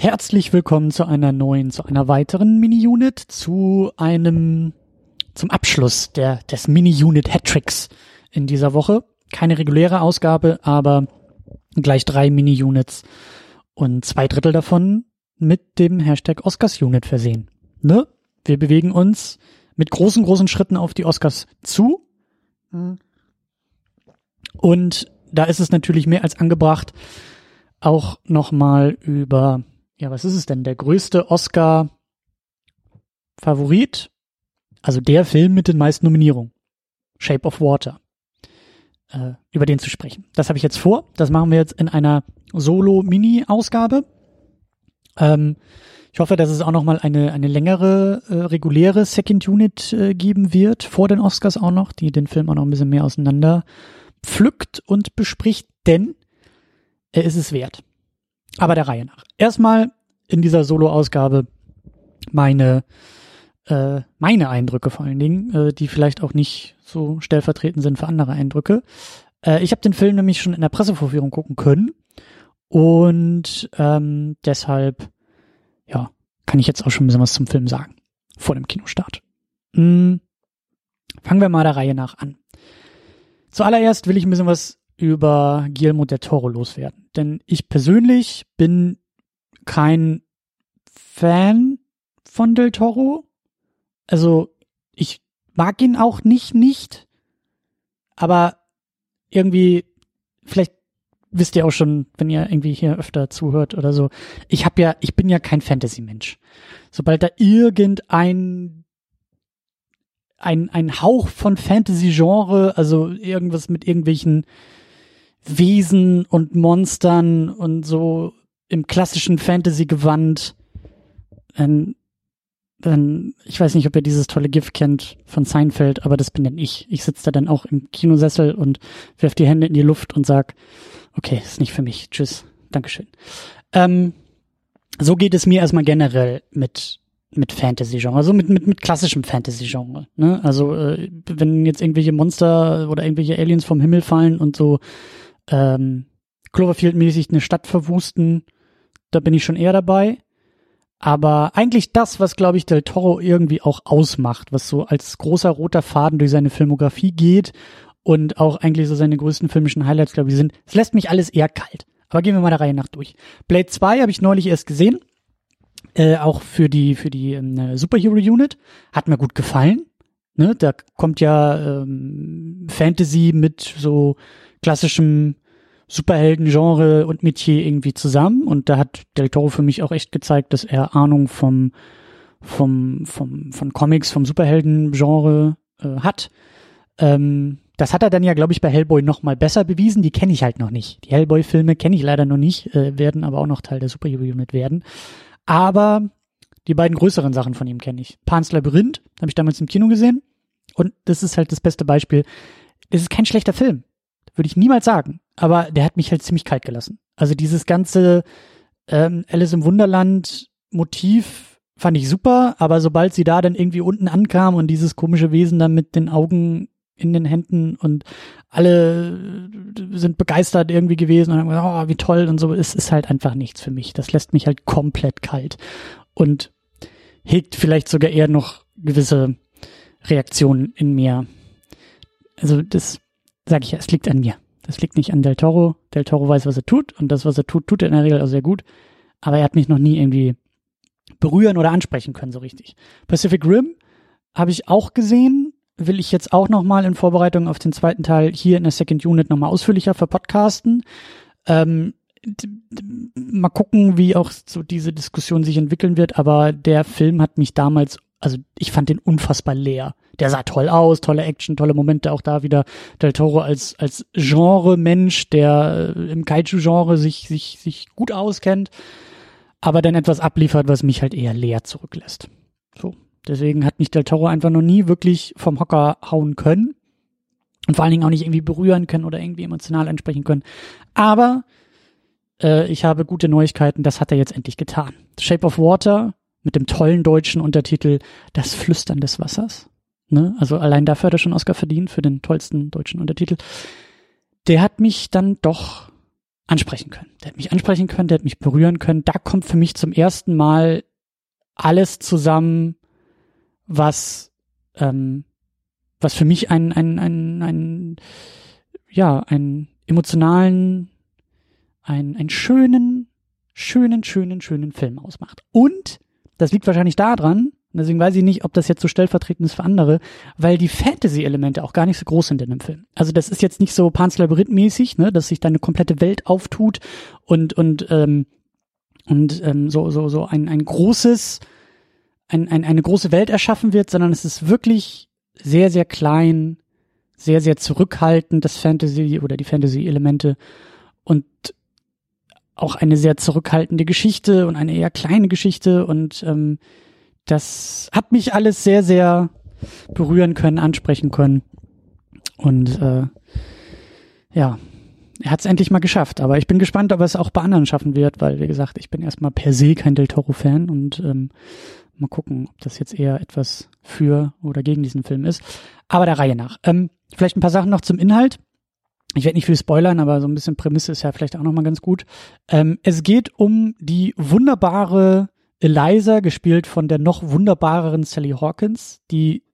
Herzlich willkommen zu einer neuen, zu einer weiteren Mini-Unit, zu einem, zum Abschluss der, des Mini-Unit Hattricks in dieser Woche. Keine reguläre Ausgabe, aber gleich drei Mini-Units und zwei Drittel davon mit dem Hashtag Oscars-Unit versehen. Ne? Wir bewegen uns mit großen, großen Schritten auf die Oscars zu. Und da ist es natürlich mehr als angebracht, auch nochmal über, ja, was ist es denn, der größte Oscar-Favorit, also der Film mit den meisten Nominierungen, Shape of Water, äh, über den zu sprechen. Das habe ich jetzt vor. Das machen wir jetzt in einer Solo-Mini-Ausgabe. Ähm, ich hoffe, dass es auch nochmal eine, eine längere, äh, reguläre Second Unit äh, geben wird, vor den Oscars auch noch, die den Film auch noch ein bisschen mehr auseinander pflückt und bespricht, denn er ist es wert. Aber der Reihe nach. Erstmal in dieser Solo-Ausgabe meine, äh, meine Eindrücke vor allen Dingen, äh, die vielleicht auch nicht so stellvertretend sind für andere Eindrücke. Äh, ich habe den Film nämlich schon in der Pressevorführung gucken können und ähm, deshalb, ja, kann ich jetzt auch schon ein bisschen was zum Film sagen, vor dem Kinostart. Hm, fangen wir mal der Reihe nach an. Zuallererst will ich ein bisschen was über Guillermo del Toro loswerden. Denn ich persönlich bin kein Fan von del Toro. Also ich mag ihn auch nicht, nicht. Aber irgendwie, vielleicht wisst ihr auch schon, wenn ihr irgendwie hier öfter zuhört oder so. Ich habe ja, ich bin ja kein Fantasy-Mensch. Sobald da irgendein ein, ein Hauch von Fantasy-Genre, also irgendwas mit irgendwelchen Wesen und Monstern und so im klassischen Fantasy-Gewand. Dann, dann, ich weiß nicht, ob ihr dieses tolle GIF kennt von Seinfeld, aber das bin dann ich. Ich sitze da dann auch im Kinosessel und werf die Hände in die Luft und sag, okay, ist nicht für mich. Tschüss. Dankeschön. Ähm, so geht es mir erstmal generell mit mit Fantasy-Genre, also mit, mit, mit klassischem Fantasy-Genre. Ne? Also äh, wenn jetzt irgendwelche Monster oder irgendwelche Aliens vom Himmel fallen und so ähm, Cloverfield-mäßig eine Stadt verwusten, da bin ich schon eher dabei. Aber eigentlich das, was, glaube ich, Del Toro irgendwie auch ausmacht, was so als großer roter Faden durch seine Filmografie geht und auch eigentlich so seine größten filmischen Highlights, glaube ich, sind, es lässt mich alles eher kalt. Aber gehen wir mal der Reihe nach durch. Blade 2 habe ich neulich erst gesehen. Äh, auch für die, für die äh, Superhero Unit. Hat mir gut gefallen. Ne? Da kommt ja ähm, Fantasy mit so klassischem Superhelden-Genre und Metier irgendwie zusammen. Und da hat Del Toro für mich auch echt gezeigt, dass er Ahnung vom, vom, vom, von Comics, vom Superhelden-Genre äh, hat. Ähm, das hat er dann ja, glaube ich, bei Hellboy noch mal besser bewiesen. Die kenne ich halt noch nicht. Die Hellboy-Filme kenne ich leider noch nicht, äh, werden aber auch noch Teil der Superhero-Unit werden. Aber die beiden größeren Sachen von ihm kenne ich. Pan's Labyrinth habe ich damals im Kino gesehen. Und das ist halt das beste Beispiel. Es ist kein schlechter Film. Würde ich niemals sagen. Aber der hat mich halt ziemlich kalt gelassen. Also dieses ganze ähm, Alice im Wunderland Motiv fand ich super, aber sobald sie da dann irgendwie unten ankam und dieses komische Wesen dann mit den Augen in den Händen und alle sind begeistert irgendwie gewesen und haben gesagt, oh, wie toll und so, es ist halt einfach nichts für mich. Das lässt mich halt komplett kalt und hegt vielleicht sogar eher noch gewisse Reaktionen in mir. Also das sage ich ja, es liegt an mir. Das liegt nicht an Del Toro. Del Toro weiß, was er tut und das, was er tut, tut er in der Regel auch sehr gut. Aber er hat mich noch nie irgendwie berühren oder ansprechen können so richtig. Pacific Rim habe ich auch gesehen, will ich jetzt auch noch mal in Vorbereitung auf den zweiten Teil hier in der Second Unit noch mal ausführlicher verpodcasten. Ähm, mal gucken, wie auch so diese Diskussion sich entwickeln wird, aber der Film hat mich damals, also ich fand den unfassbar leer der sah toll aus, tolle Action, tolle Momente, auch da wieder Del Toro als, als Genre-Mensch, der äh, im Kaiju-Genre sich, sich, sich gut auskennt, aber dann etwas abliefert, was mich halt eher leer zurücklässt. So. Deswegen hat mich Del Toro einfach noch nie wirklich vom Hocker hauen können. Und vor allen Dingen auch nicht irgendwie berühren können oder irgendwie emotional ansprechen können. Aber äh, ich habe gute Neuigkeiten, das hat er jetzt endlich getan. Shape of Water mit dem tollen deutschen Untertitel Das Flüstern des Wassers Ne? Also allein dafür hat er schon Oscar verdient für den tollsten deutschen Untertitel. Der hat mich dann doch ansprechen können. Der hat mich ansprechen können, der hat mich berühren können. Da kommt für mich zum ersten Mal alles zusammen, was ähm, was für mich ein ein ein, ein ja einen emotionalen ein einen schönen schönen schönen schönen Film ausmacht. Und das liegt wahrscheinlich daran, deswegen weiß ich nicht, ob das jetzt so stellvertretend ist für andere, weil die Fantasy-Elemente auch gar nicht so groß sind in dem Film. Also das ist jetzt nicht so Pans Labyrinth-mäßig, ne, dass sich da eine komplette Welt auftut und und ähm, und ähm, so so so ein ein großes ein, ein, eine große Welt erschaffen wird, sondern es ist wirklich sehr sehr klein, sehr sehr zurückhaltend das Fantasy oder die Fantasy-Elemente und auch eine sehr zurückhaltende Geschichte und eine eher kleine Geschichte und ähm, das hat mich alles sehr, sehr berühren können, ansprechen können. Und äh, ja, er hat es endlich mal geschafft. Aber ich bin gespannt, ob er es auch bei anderen schaffen wird, weil, wie gesagt, ich bin erstmal per se kein Del Toro-Fan und ähm, mal gucken, ob das jetzt eher etwas für oder gegen diesen Film ist. Aber der Reihe nach. Ähm, vielleicht ein paar Sachen noch zum Inhalt ich werde nicht viel spoilern, aber so ein bisschen Prämisse ist ja vielleicht auch nochmal ganz gut. Ähm, es geht um die wunderbare Eliza, gespielt von der noch wunderbareren Sally Hawkins, die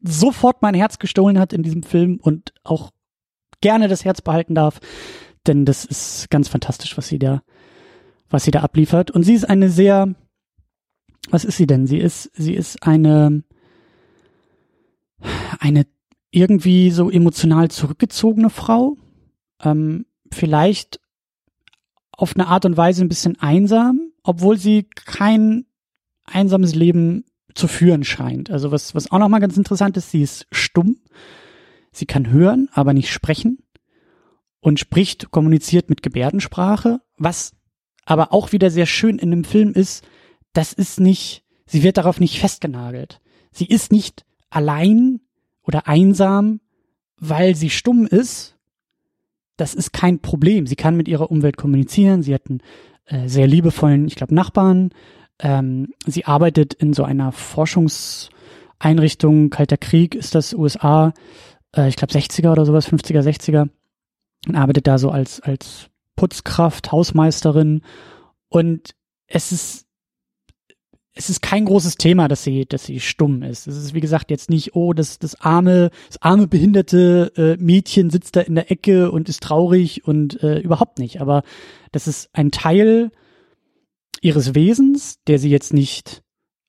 sofort mein Herz gestohlen hat in diesem Film und auch gerne das Herz behalten darf, denn das ist ganz fantastisch, was sie da, was sie da abliefert. Und sie ist eine sehr, was ist sie denn? Sie ist, sie ist eine, eine irgendwie so emotional zurückgezogene Frau, ähm, vielleicht auf eine Art und Weise ein bisschen einsam, obwohl sie kein einsames Leben zu führen scheint. Also was, was auch nochmal ganz interessant ist, sie ist stumm. Sie kann hören, aber nicht sprechen und spricht, kommuniziert mit Gebärdensprache, was aber auch wieder sehr schön in dem Film ist, das ist nicht, sie wird darauf nicht festgenagelt. Sie ist nicht allein oder einsam, weil sie stumm ist, das ist kein Problem. Sie kann mit ihrer Umwelt kommunizieren. Sie hat einen äh, sehr liebevollen, ich glaube, Nachbarn. Ähm, sie arbeitet in so einer Forschungseinrichtung, Kalter Krieg ist das USA, äh, ich glaube 60er oder sowas, 50er, 60er. Und arbeitet da so als, als Putzkraft, Hausmeisterin. Und es ist es ist kein großes Thema, dass sie, dass sie stumm ist. Es ist wie gesagt jetzt nicht, oh, das, das arme, das arme behinderte äh, Mädchen sitzt da in der Ecke und ist traurig und äh, überhaupt nicht. Aber das ist ein Teil ihres Wesens, der sie jetzt nicht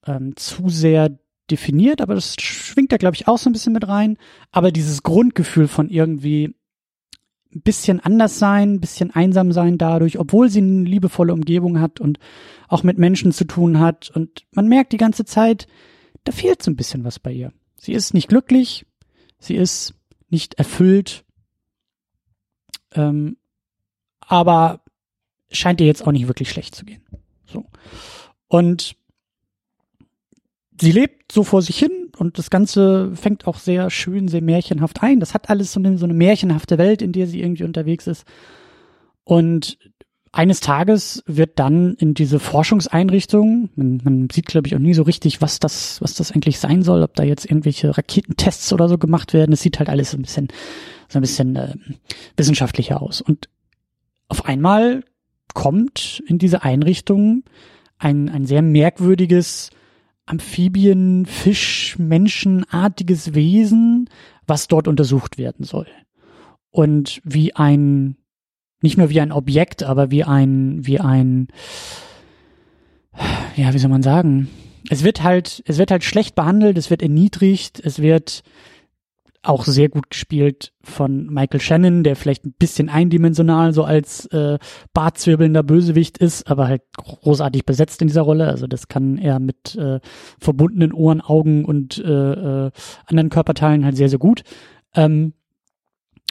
ähm, zu sehr definiert, aber das schwingt da glaube ich auch so ein bisschen mit rein. Aber dieses Grundgefühl von irgendwie ein bisschen anders sein, ein bisschen einsam sein dadurch, obwohl sie eine liebevolle Umgebung hat und auch mit Menschen zu tun hat. Und man merkt die ganze Zeit, da fehlt so ein bisschen was bei ihr. Sie ist nicht glücklich, sie ist nicht erfüllt, ähm, aber scheint ihr jetzt auch nicht wirklich schlecht zu gehen. So. Und sie lebt so vor sich hin und das Ganze fängt auch sehr schön, sehr märchenhaft ein. Das hat alles so eine, so eine märchenhafte Welt, in der sie irgendwie unterwegs ist. Und eines Tages wird dann in diese Forschungseinrichtung, man, man sieht glaube ich auch nie so richtig, was das, was das eigentlich sein soll, ob da jetzt irgendwelche Raketentests oder so gemacht werden. Es sieht halt alles so ein bisschen, so ein bisschen äh, wissenschaftlicher aus. Und auf einmal kommt in diese Einrichtung ein, ein sehr merkwürdiges Amphibien, Fisch, Menschenartiges Wesen, was dort untersucht werden soll. Und wie ein, nicht nur wie ein Objekt, aber wie ein, wie ein, ja, wie soll man sagen? Es wird halt, es wird halt schlecht behandelt, es wird erniedrigt, es wird auch sehr gut gespielt von Michael Shannon, der vielleicht ein bisschen eindimensional so als äh, bartzwirbelnder Bösewicht ist, aber halt großartig besetzt in dieser Rolle. Also das kann er mit äh, verbundenen Ohren, Augen und äh, äh, anderen Körperteilen halt sehr, sehr gut. Ähm,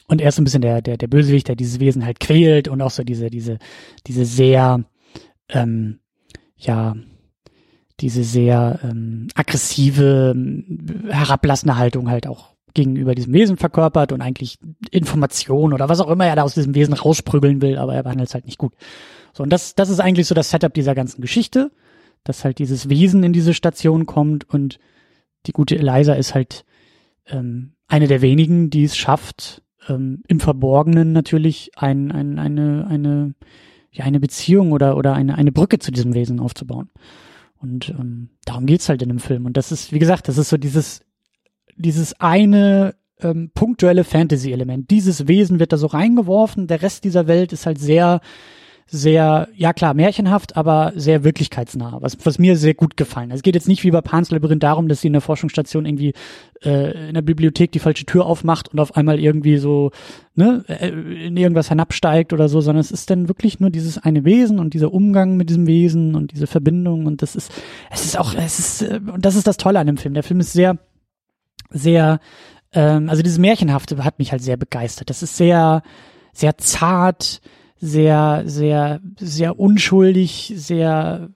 und er ist so ein bisschen der, der, der Bösewicht, der dieses Wesen halt quält und auch so diese, diese, diese sehr, ähm, ja, diese sehr ähm, aggressive, herablassende Haltung halt auch gegenüber diesem Wesen verkörpert und eigentlich Information oder was auch immer er da aus diesem Wesen rausprügeln will, aber er behandelt es halt nicht gut. So, und das, das ist eigentlich so das Setup dieser ganzen Geschichte, dass halt dieses Wesen in diese Station kommt und die gute Eliza ist halt ähm, eine der wenigen, die es schafft, ähm, im Verborgenen natürlich ein, ein, eine, eine, ja, eine Beziehung oder, oder eine, eine Brücke zu diesem Wesen aufzubauen. Und ähm, darum geht's halt in dem Film. Und das ist, wie gesagt, das ist so dieses, dieses eine ähm, punktuelle Fantasy-Element. Dieses Wesen wird da so reingeworfen, der Rest dieser Welt ist halt sehr sehr, ja klar, märchenhaft, aber sehr wirklichkeitsnah, was, was mir sehr gut gefallen. Es geht jetzt nicht wie bei Pans Labyrinth darum, dass sie in der Forschungsstation irgendwie äh, in der Bibliothek die falsche Tür aufmacht und auf einmal irgendwie so ne, äh, in irgendwas hinabsteigt oder so, sondern es ist dann wirklich nur dieses eine Wesen und dieser Umgang mit diesem Wesen und diese Verbindung und das ist, es ist auch, es ist, äh, und das ist das Tolle an dem Film. Der Film ist sehr, sehr, ähm, also dieses Märchenhafte hat mich halt sehr begeistert. Das ist sehr, sehr zart, sehr, sehr, sehr unschuldig, sehr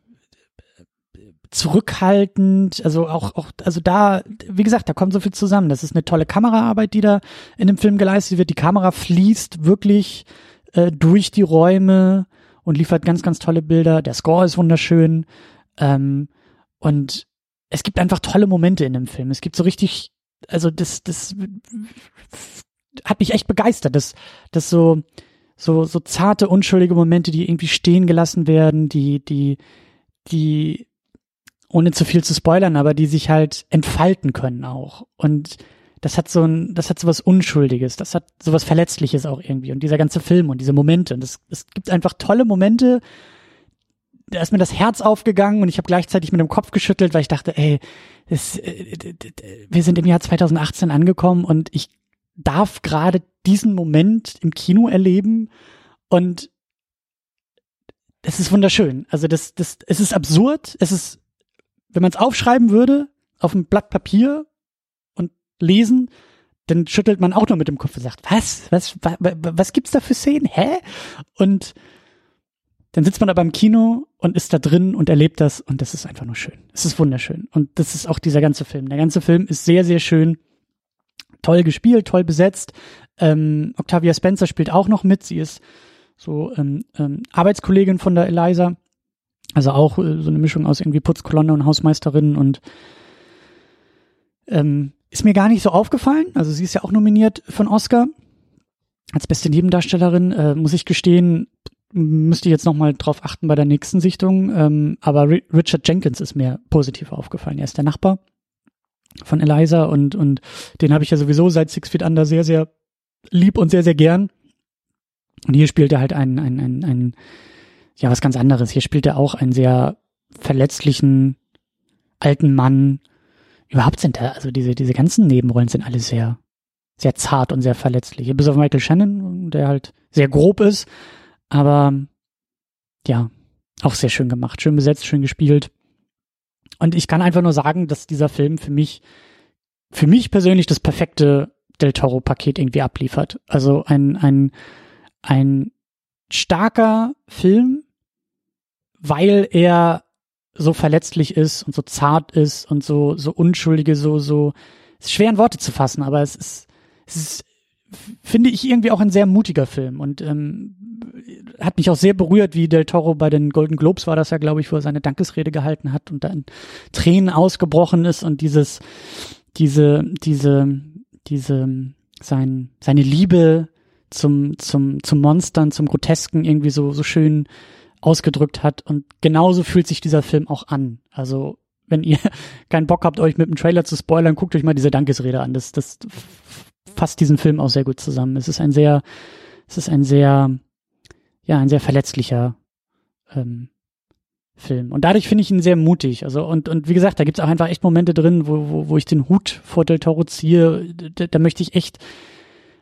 zurückhaltend, also auch, auch, also da, wie gesagt, da kommt so viel zusammen. Das ist eine tolle Kameraarbeit, die da in dem Film geleistet wird. Die Kamera fließt wirklich äh, durch die Räume und liefert ganz, ganz tolle Bilder. Der Score ist wunderschön. Ähm, und es gibt einfach tolle Momente in dem Film. Es gibt so richtig, also das, das hat mich echt begeistert, dass, dass so, so, so zarte, unschuldige Momente, die irgendwie stehen gelassen werden, die, die, die, ohne zu viel zu spoilern, aber die sich halt entfalten können auch. Und das hat so ein, das hat so was Unschuldiges, das hat so was Verletzliches auch irgendwie. Und dieser ganze Film und diese Momente. Und es, es gibt einfach tolle Momente. Da ist mir das Herz aufgegangen und ich habe gleichzeitig mit dem Kopf geschüttelt, weil ich dachte, ey, das, äh, wir sind im Jahr 2018 angekommen und ich darf gerade diesen Moment im Kino erleben und es ist wunderschön. Also das, das, es ist absurd. Es ist, wenn man es aufschreiben würde auf ein Blatt Papier und lesen, dann schüttelt man auch nur mit dem Kopf und sagt, was, was, was, was gibt's da für Szenen? Hä? Und dann sitzt man aber im Kino und ist da drin und erlebt das und das ist einfach nur schön. Es ist wunderschön. Und das ist auch dieser ganze Film. Der ganze Film ist sehr, sehr schön toll gespielt, toll besetzt. Ähm, Octavia Spencer spielt auch noch mit. Sie ist so ähm, ähm, Arbeitskollegin von der Eliza. Also auch äh, so eine Mischung aus irgendwie Putzkolonne und Hausmeisterin und ähm, ist mir gar nicht so aufgefallen. Also sie ist ja auch nominiert von Oscar als beste Nebendarstellerin. Äh, muss ich gestehen, müsste ich jetzt noch mal drauf achten bei der nächsten Sichtung. Ähm, aber Richard Jenkins ist mir positiv aufgefallen. Er ist der Nachbar von Eliza und, und den habe ich ja sowieso seit Six Feet Under sehr, sehr lieb und sehr, sehr gern. Und hier spielt er halt einen, einen, einen, einen ja, was ganz anderes. Hier spielt er auch einen sehr verletzlichen alten Mann. Überhaupt sind da, also diese, diese ganzen Nebenrollen sind alle sehr, sehr zart und sehr verletzlich. Bis auf Michael Shannon, der halt sehr grob ist, aber ja, auch sehr schön gemacht, schön besetzt, schön gespielt. Und ich kann einfach nur sagen, dass dieser Film für mich, für mich persönlich das perfekte Del Toro-Paket irgendwie abliefert. Also ein, ein, ein starker Film, weil er so verletzlich ist und so zart ist und so, so unschuldige, so, so, ist schwer in Worte zu fassen, aber es ist, es ist, finde ich irgendwie auch ein sehr mutiger Film und ähm, hat mich auch sehr berührt, wie Del Toro bei den Golden Globes war das ja, glaube ich, wo er seine Dankesrede gehalten hat und dann Tränen ausgebrochen ist und dieses, diese, diese, diese, sein, seine Liebe zum, zum, zum Monstern, zum Grotesken irgendwie so, so schön ausgedrückt hat. Und genauso fühlt sich dieser Film auch an. Also, wenn ihr keinen Bock habt, euch mit dem Trailer zu spoilern, guckt euch mal diese Dankesrede an. Das, das fasst diesen Film auch sehr gut zusammen. Es ist ein sehr, es ist ein sehr ja, ein sehr verletzlicher ähm, Film. Und dadurch finde ich ihn sehr mutig. Also, und, und wie gesagt, da gibt es auch einfach echt Momente drin, wo, wo, wo ich den Hut vor Del Toro ziehe. Da, da möchte ich echt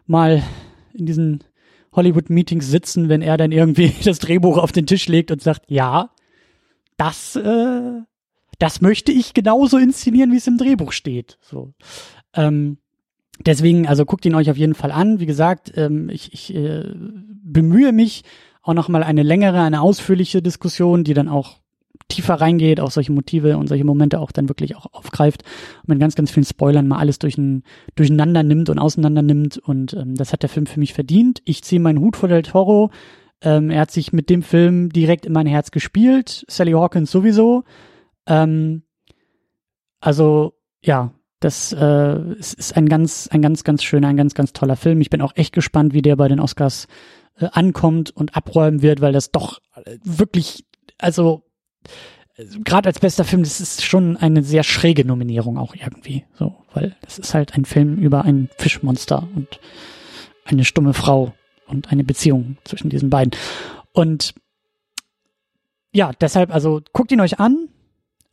mal in diesen Hollywood-Meetings sitzen, wenn er dann irgendwie das Drehbuch auf den Tisch legt und sagt, ja, das, äh, das möchte ich genauso inszenieren, wie es im Drehbuch steht. So. Ähm, deswegen, also guckt ihn euch auf jeden Fall an. Wie gesagt, ähm, ich, ich äh, bemühe mich, auch nochmal eine längere, eine ausführliche Diskussion, die dann auch tiefer reingeht, auch solche Motive und solche Momente auch dann wirklich auch aufgreift und mit ganz, ganz vielen Spoilern mal alles durch ein, durcheinander nimmt und auseinander nimmt und ähm, das hat der Film für mich verdient. Ich ziehe meinen Hut vor Del Toro. Ähm, er hat sich mit dem Film direkt in mein Herz gespielt. Sally Hawkins sowieso. Ähm, also ja, das äh, ist ein ganz, ein ganz, ganz schöner, ein ganz, ganz toller Film. Ich bin auch echt gespannt, wie der bei den Oscars äh, ankommt und abräumen wird, weil das doch äh, wirklich, also gerade als bester Film, das ist schon eine sehr schräge Nominierung auch irgendwie, so, weil das ist halt ein Film über ein Fischmonster und eine stumme Frau und eine Beziehung zwischen diesen beiden. Und ja, deshalb, also guckt ihn euch an.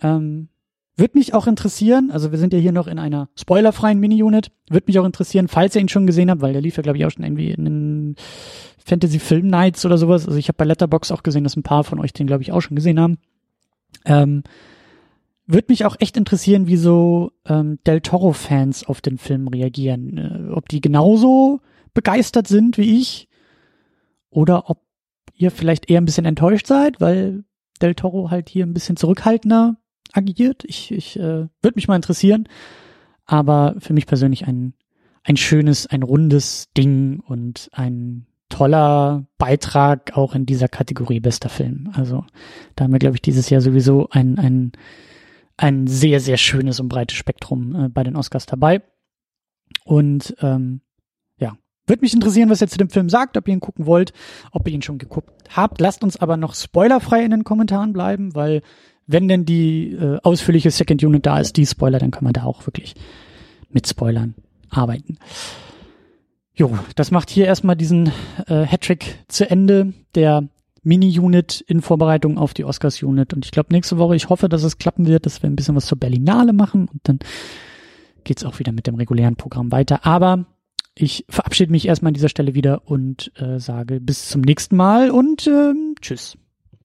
Ähm, wird mich auch interessieren, also wir sind ja hier noch in einer spoilerfreien Mini-Unit, wird mich auch interessieren, falls ihr ihn schon gesehen habt, weil der lief ja, glaube ich, auch schon irgendwie in den Fantasy Film Nights oder sowas. Also ich habe bei Letterbox auch gesehen, dass ein paar von euch den, glaube ich, auch schon gesehen haben. Ähm, würde mich auch echt interessieren, wie so ähm, Del Toro-Fans auf den Film reagieren. Äh, ob die genauso begeistert sind wie ich oder ob ihr vielleicht eher ein bisschen enttäuscht seid, weil Del Toro halt hier ein bisschen zurückhaltender agiert. Ich, ich äh, würde mich mal interessieren. Aber für mich persönlich ein, ein schönes, ein rundes Ding und ein toller Beitrag auch in dieser Kategorie bester Film. Also da haben wir, glaube ich, dieses Jahr sowieso ein, ein, ein sehr, sehr schönes und breites Spektrum äh, bei den Oscars dabei. Und ähm, ja, würde mich interessieren, was ihr zu dem Film sagt, ob ihr ihn gucken wollt, ob ihr ihn schon geguckt habt. Lasst uns aber noch spoilerfrei in den Kommentaren bleiben, weil wenn denn die äh, ausführliche Second Unit da ist, die Spoiler, dann können wir da auch wirklich mit Spoilern arbeiten. Jo, das macht hier erstmal diesen äh, Hattrick zu Ende der Mini-Unit in Vorbereitung auf die Oscars-Unit. Und ich glaube, nächste Woche, ich hoffe, dass es klappen wird, dass wir ein bisschen was zur Berlinale machen und dann geht's auch wieder mit dem regulären Programm weiter. Aber ich verabschiede mich erstmal an dieser Stelle wieder und äh, sage bis zum nächsten Mal und äh, tschüss.